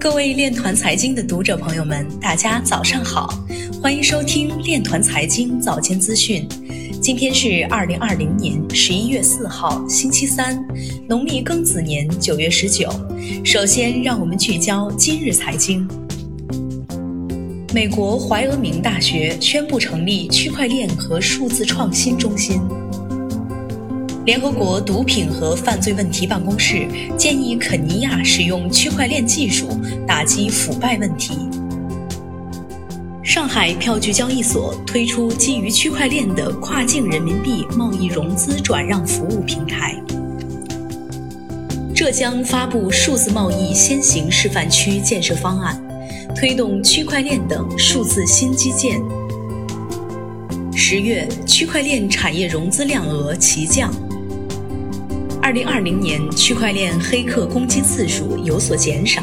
各位链团财经的读者朋友们，大家早上好，欢迎收听链团财经早间资讯。今天是二零二零年十一月四号，星期三，农历庚子年九月十九。首先，让我们聚焦今日财经。美国怀俄明大学宣布成立区块链和数字创新中心。联合国毒品和犯罪问题办公室建议肯尼亚使用区块链技术打击腐败问题。上海票据交易所推出基于区块链的跨境人民币贸易融资转让服务平台。浙江发布数字贸易先行示范区建设方案，推动区块链等数字新基建。十月，区块链产业融资量额齐降。二零二零年，区块链黑客攻击次数有所减少。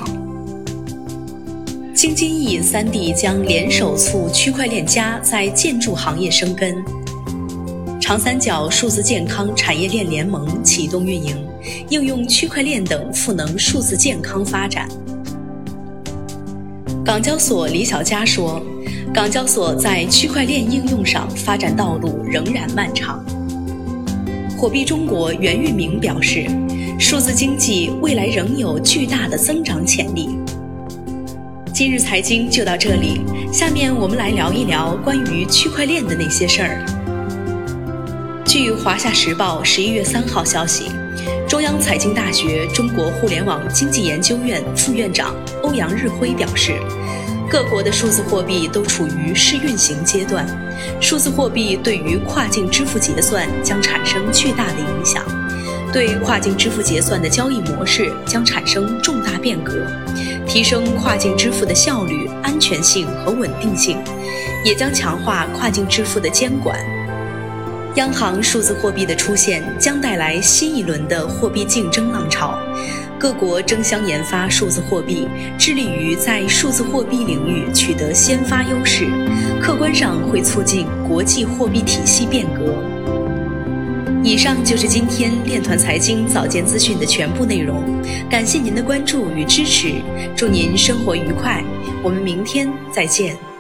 京津冀三地将联手促区块链加在建筑行业生根。长三角数字健康产业链联盟启动运营，应用区块链等赋能数字健康发展。港交所李小佳说：“港交所在区块链应用上发展道路仍然漫长。”火币中国袁玉明表示，数字经济未来仍有巨大的增长潜力。今日财经就到这里，下面我们来聊一聊关于区块链的那些事儿。据《华夏时报》十一月三号消息，中央财经大学中国互联网经济研究院副院长欧阳日辉表示。各国的数字货币都处于试运行阶段，数字货币对于跨境支付结算将产生巨大的影响，对跨境支付结算的交易模式将产生重大变革，提升跨境支付的效率、安全性和稳定性，也将强化跨境支付的监管。央行数字货币的出现将带来新一轮的货币竞争浪潮。各国争相研发数字货币，致力于在数字货币领域取得先发优势，客观上会促进国际货币体系变革。以上就是今天链团财经早间资讯的全部内容，感谢您的关注与支持，祝您生活愉快，我们明天再见。